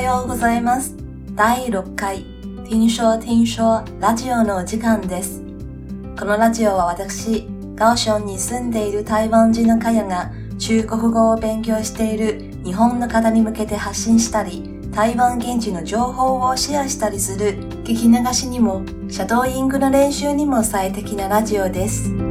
はようございます。第6回、听说听说ラジオのお时间です。このラジオは私、高雄に住んでいる台湾人のカヤが中国语を勉强している日本の方に向けて発信したり、台湾现地の情报をシェアしたりする闻き流しにもシャドーイングの练习にも最适なラジオです。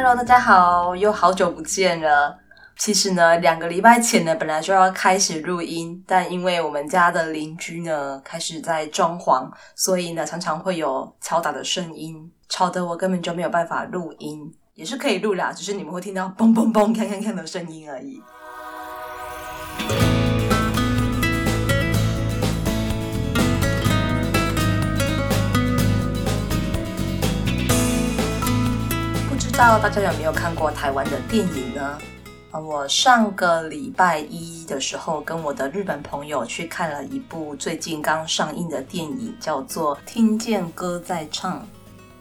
Hello，大家好，又好久不见了。其实呢，两个礼拜前呢，本来就要开始录音，但因为我们家的邻居呢开始在装潢，所以呢常常会有敲打的声音，吵得我根本就没有办法录音。也是可以录啦，只是你们会听到嘣嘣嘣、锵锵锵的声音而已。知道大家有没有看过台湾的电影呢？我上个礼拜一的时候，跟我的日本朋友去看了一部最近刚上映的电影，叫做《听见歌在唱》。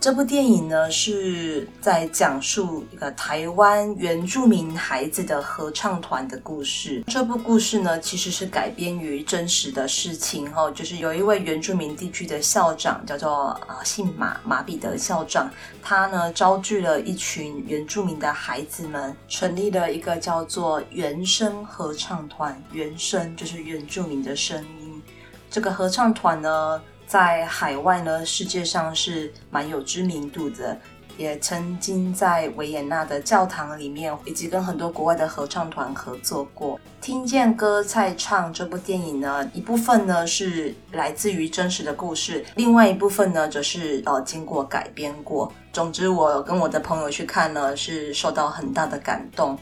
这部电影呢，是在讲述一个台湾原住民孩子的合唱团的故事。这部故事呢，其实是改编于真实的事情哦，就是有一位原住民地区的校长，叫做啊姓马马彼得校长，他呢招聚了一群原住民的孩子们，成立了一个叫做原声合唱团。原声就是原住民的声音。这个合唱团呢，在海外呢，世界上是蛮有知名度的，也曾经在维也纳的教堂里面，以及跟很多国外的合唱团合作过。听见歌在唱这部电影呢，一部分呢是来自于真实的故事，另外一部分呢则是呃经过改编过。总之，我跟我的朋友去看呢，是受到很大的感动。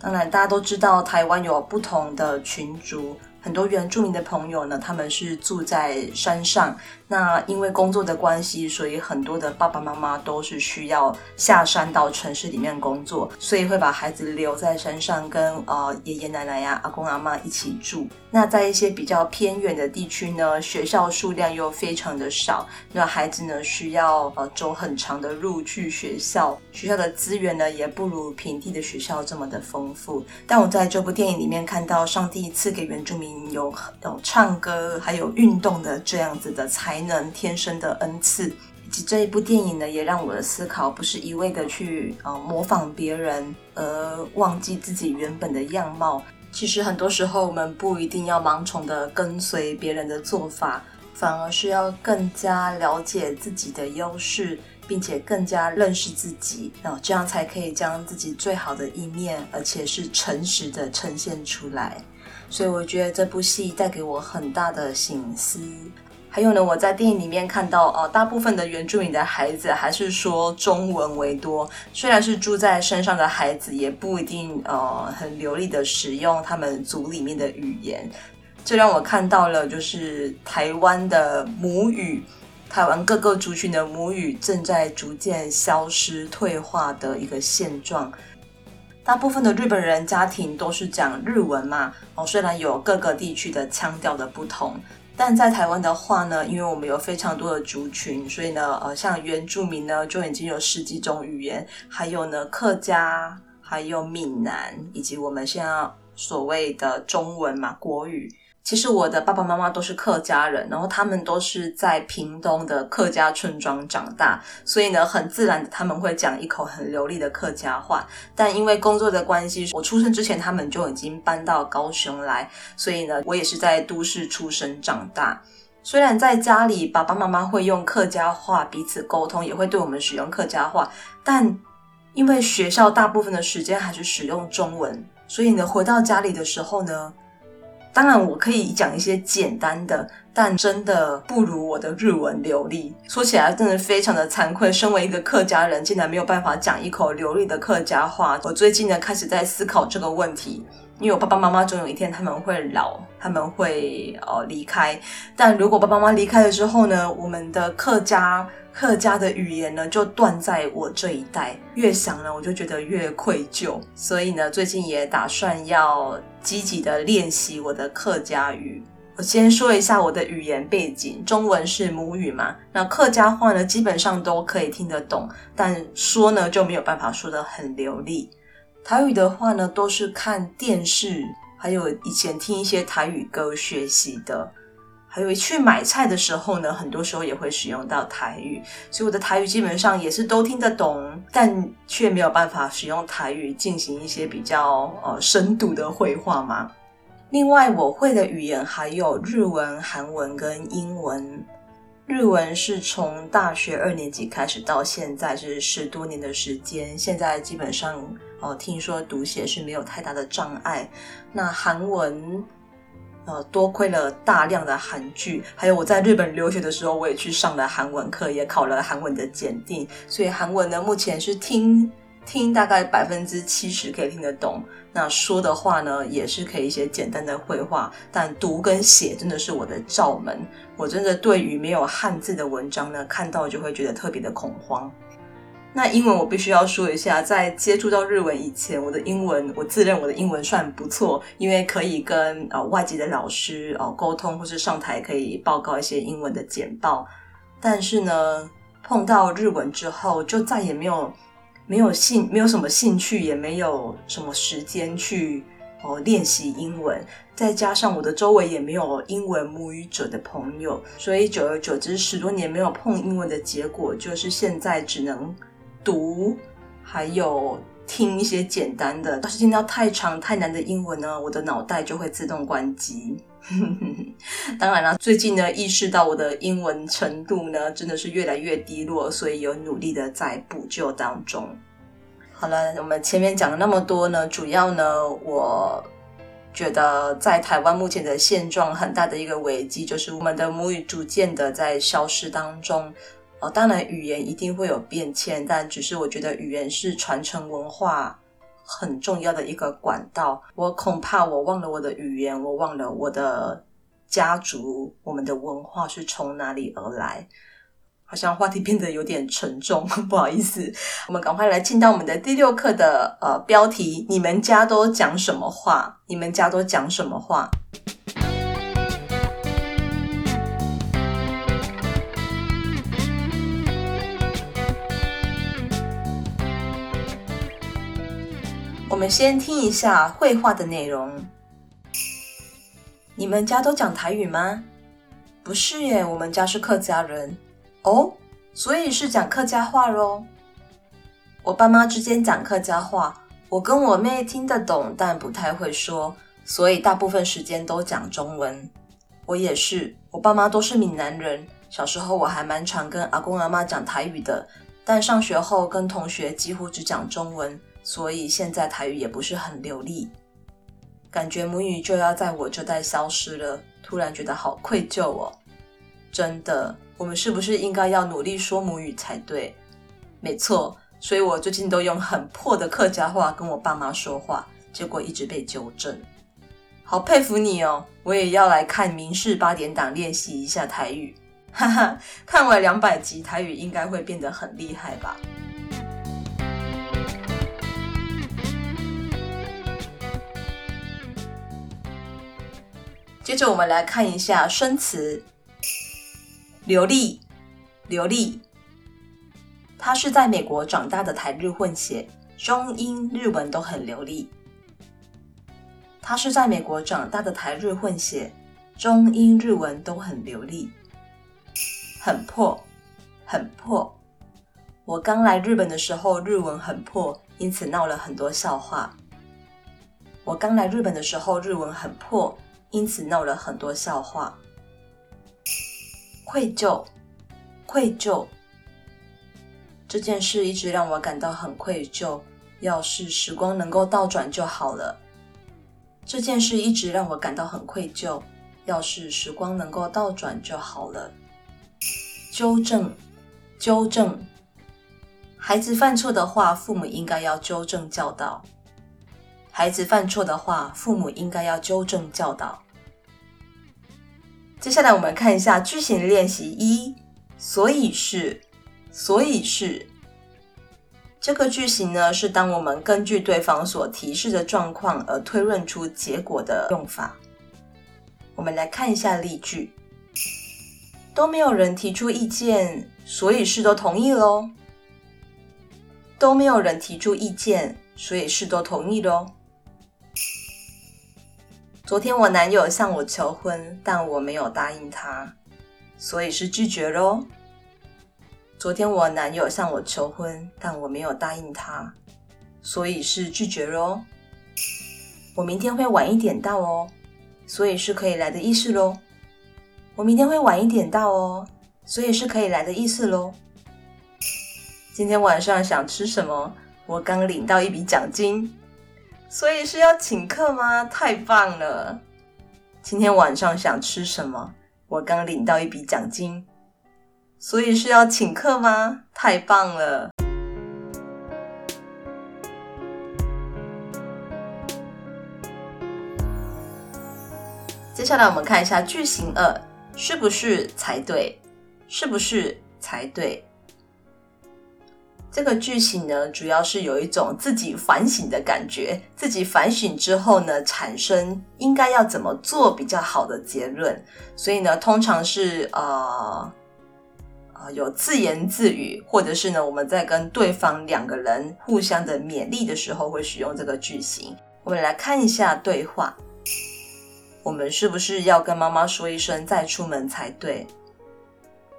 当然，大家都知道台湾有不同的群族。很多原住民的朋友呢，他们是住在山上。那因为工作的关系，所以很多的爸爸妈妈都是需要下山到城市里面工作，所以会把孩子留在山上跟，呃爷爷奶奶呀、阿公阿嬷一起住。那在一些比较偏远的地区呢，学校数量又非常的少，那孩子呢需要呃走很长的路去学校，学校的资源呢也不如平地的学校这么的丰富。但我在这部电影里面看到，上帝赐给原住民有有唱歌还有运动的这样子的才。能天生的恩赐，以及这一部电影呢，也让我的思考不是一味的去呃模仿别人，而忘记自己原本的样貌。其实很多时候，我们不一定要盲从的跟随别人的做法，反而是要更加了解自己的优势，并且更加认识自己，然后这样才可以将自己最好的一面，而且是诚实的呈现出来。所以我觉得这部戏带给我很大的醒思。还有呢，我在电影里面看到，呃，大部分的原住民的孩子还是说中文为多。虽然是住在山上的孩子，也不一定呃很流利的使用他们族里面的语言。这让我看到了，就是台湾的母语，台湾各个族群的母语正在逐渐消失、退化的一个现状。大部分的日本人家庭都是讲日文嘛，哦，虽然有各个地区的腔调的不同。但在台湾的话呢，因为我们有非常多的族群，所以呢，呃，像原住民呢就已经有十几种语言，还有呢客家，还有闽南，以及我们现在所谓的中文嘛，国语。其实我的爸爸妈妈都是客家人，然后他们都是在屏东的客家村庄长大，所以呢，很自然的他们会讲一口很流利的客家话。但因为工作的关系，我出生之前他们就已经搬到高雄来，所以呢，我也是在都市出生长大。虽然在家里爸爸妈妈会用客家话彼此沟通，也会对我们使用客家话，但因为学校大部分的时间还是使用中文，所以呢，回到家里的时候呢。当然，我可以讲一些简单的，但真的不如我的日文流利。说起来，真的非常的惭愧。身为一个客家人，竟然没有办法讲一口流利的客家话。我最近呢，开始在思考这个问题，因为我爸爸妈妈总有一天他们会老，他们会呃离开。但如果爸爸妈妈离开了之后呢，我们的客家。客家的语言呢，就断在我这一代。越想呢，我就觉得越愧疚。所以呢，最近也打算要积极的练习我的客家语。我先说一下我的语言背景：中文是母语嘛，那客家话呢，基本上都可以听得懂，但说呢就没有办法说得很流利。台语的话呢，都是看电视，还有以前听一些台语歌学习的。还有去买菜的时候呢，很多时候也会使用到台语，所以我的台语基本上也是都听得懂，但却没有办法使用台语进行一些比较呃深度的会话嘛。另外，我会的语言还有日文、韩文跟英文。日文是从大学二年级开始到现在是十多年的时间，现在基本上哦、听说读写是没有太大的障碍。那韩文。呃，多亏了大量的韩剧，还有我在日本留学的时候，我也去上了韩文课，也考了韩文的检定，所以韩文呢，目前是听听大概百分之七十可以听得懂。那说的话呢，也是可以一些简单的会话，但读跟写真的是我的罩门。我真的对于没有汉字的文章呢，看到就会觉得特别的恐慌。那英文我必须要说一下，在接触到日文以前，我的英文我自认我的英文算不错，因为可以跟呃外籍的老师哦沟通，或是上台可以报告一些英文的简报。但是呢，碰到日文之后，就再也没有没有兴没有什么兴趣，也没有什么时间去哦练习英文。再加上我的周围也没有英文母语者的朋友，所以久而久之，十多年没有碰英文的结果，就是现在只能。读，还有听一些简单的，要是听到太长太难的英文呢，我的脑袋就会自动关机。当然了，最近呢，意识到我的英文程度呢，真的是越来越低落，所以有努力的在补救当中。好了，我们前面讲了那么多呢，主要呢，我觉得在台湾目前的现状很大的一个危机，就是我们的母语逐渐的在消失当中。当然，语言一定会有变迁，但只是我觉得语言是传承文化很重要的一个管道。我恐怕我忘了我的语言，我忘了我的家族，我们的文化是从哪里而来。好像话题变得有点沉重，不好意思。我们赶快来进到我们的第六课的呃标题：你们家都讲什么话？你们家都讲什么话？们先听一下绘画的内容。你们家都讲台语吗？不是耶，我们家是客家人。哦，所以是讲客家话喽。我爸妈之间讲客家话，我跟我妹听得懂，但不太会说，所以大部分时间都讲中文。我也是，我爸妈都是闽南人。小时候我还蛮常跟阿公阿妈讲台语的，但上学后跟同学几乎只讲中文。所以现在台语也不是很流利，感觉母语就要在我这代消失了，突然觉得好愧疚哦。真的，我们是不是应该要努力说母语才对？没错，所以我最近都用很破的客家话跟我爸妈说话，结果一直被纠正。好佩服你哦，我也要来看民视八点档练习一下台语。哈哈，看完两百集台语应该会变得很厉害吧。接着我们来看一下生词，流利，流利。他是在美国长大的台日混血，中英日文都很流利。他是在美国长大的台日混血，中英日文都很流利。很破，很破。我刚来日本的时候，日文很破，因此闹了很多笑话。我刚来日本的时候，日文很破。因此闹了很多笑话。愧疚，愧疚。这件事一直让我感到很愧疚。要是时光能够倒转就好了。这件事一直让我感到很愧疚。要是时光能够倒转就好了。纠正，纠正。孩子犯错的话，父母应该要纠正教导。孩子犯错的话，父母应该要纠正教导。接下来我们看一下句型练习一，所以是，所以是。这个句型呢，是当我们根据对方所提示的状况而推论出结果的用法。我们来看一下例句：都没有人提出意见，所以是都同意喽。都没有人提出意见，所以是都同意喽。昨天我男友向我求婚，但我没有答应他，所以是拒绝喽。昨天我男友向我求婚，但我没有答应他，所以是拒绝喽。我明天会晚一点到哦，所以是可以来的意思喽。我明天会晚一点到哦，所以是可以来的意思喽。今天晚上想吃什么？我刚领到一笔奖金。所以是要请客吗？太棒了！今天晚上想吃什么？我刚领到一笔奖金，所以是要请客吗？太棒了！接下来我们看一下句型二，是不是才对？是不是才对？这个句型呢，主要是有一种自己反省的感觉，自己反省之后呢，产生应该要怎么做比较好的结论。所以呢，通常是呃呃有自言自语，或者是呢，我们在跟对方两个人互相的勉励的时候，会使用这个句型。我们来看一下对话，我们是不是要跟妈妈说一声再出门才对？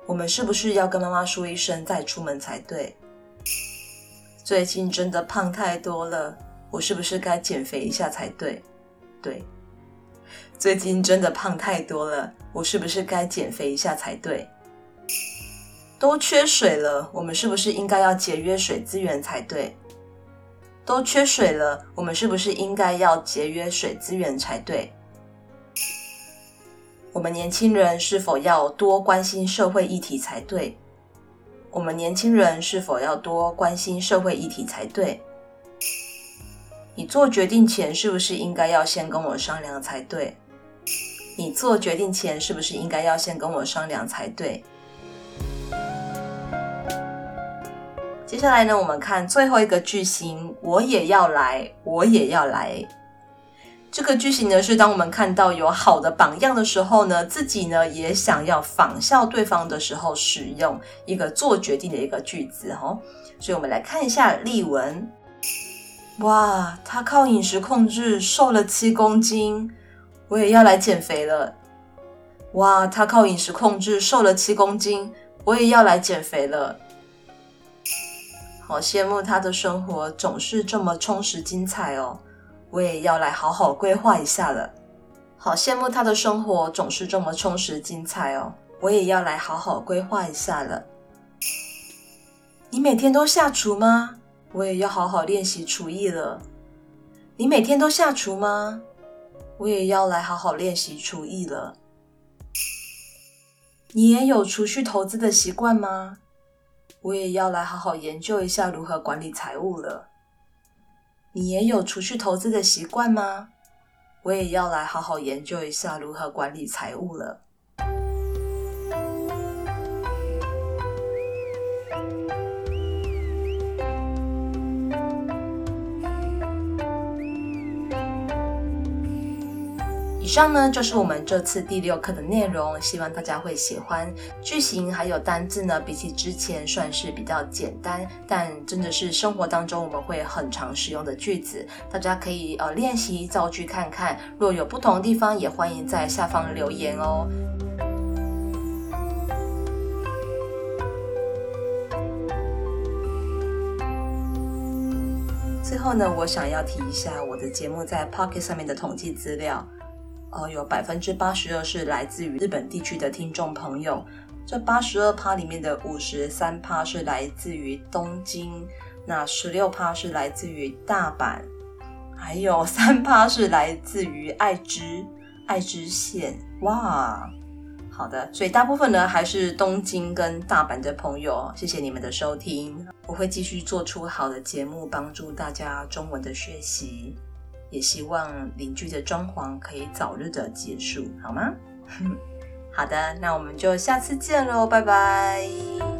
我们是不是要跟妈妈说一声再出门才对？最近真的胖太多了，我是不是该减肥一下才对？对，最近真的胖太多了，我是不是该减肥一下才对？都缺水了，我们是不是应该要节约水资源才对？都缺水了，我们是不是应该要节约水资源才对？我们年轻人是否要多关心社会议题才对？我们年轻人是否要多关心社会议题才对？你做决定前是不是应该要先跟我商量才对？你做决定前是不是应该要先跟我商量才对？接下来呢，我们看最后一个句型，我也要来，我也要来。这个句型呢，是当我们看到有好的榜样的时候呢，自己呢也想要仿效对方的时候，使用一个做决定的一个句子哦。所以我们来看一下例文。哇，他靠饮食控制瘦了七公斤，我也要来减肥了。哇，他靠饮食控制瘦了七公斤，我也要来减肥了。好羡慕他的生活总是这么充实精彩哦。我也要来好好规划一下了，好羡慕他的生活总是这么充实精彩哦。我也要来好好规划一下了。你每天都下厨吗？我也要好好练习厨艺了。你每天都下厨吗？我也要来好好练习厨艺了。你也有储蓄投资的习惯吗？我也要来好好研究一下如何管理财务了。你也有储蓄投资的习惯吗？我也要来好好研究一下如何管理财务了。以上呢，就是我们这次第六课的内容，希望大家会喜欢。句型还有单字呢，比起之前算是比较简单，但真的是生活当中我们会很常使用的句子，大家可以呃练习造句看看。若有不同的地方，也欢迎在下方留言哦。最后呢，我想要提一下我的节目在 Pocket 上面的统计资料。呃，有百分之八十二是来自于日本地区的听众朋友，这八十二趴里面的五十三趴是来自于东京，那十六趴是来自于大阪，还有三趴是来自于爱知爱知县。哇，好的，所以大部分呢还是东京跟大阪的朋友，谢谢你们的收听，我会继续做出好的节目，帮助大家中文的学习。也希望邻居的装潢可以早日的结束，好吗？好的，那我们就下次见喽，拜拜。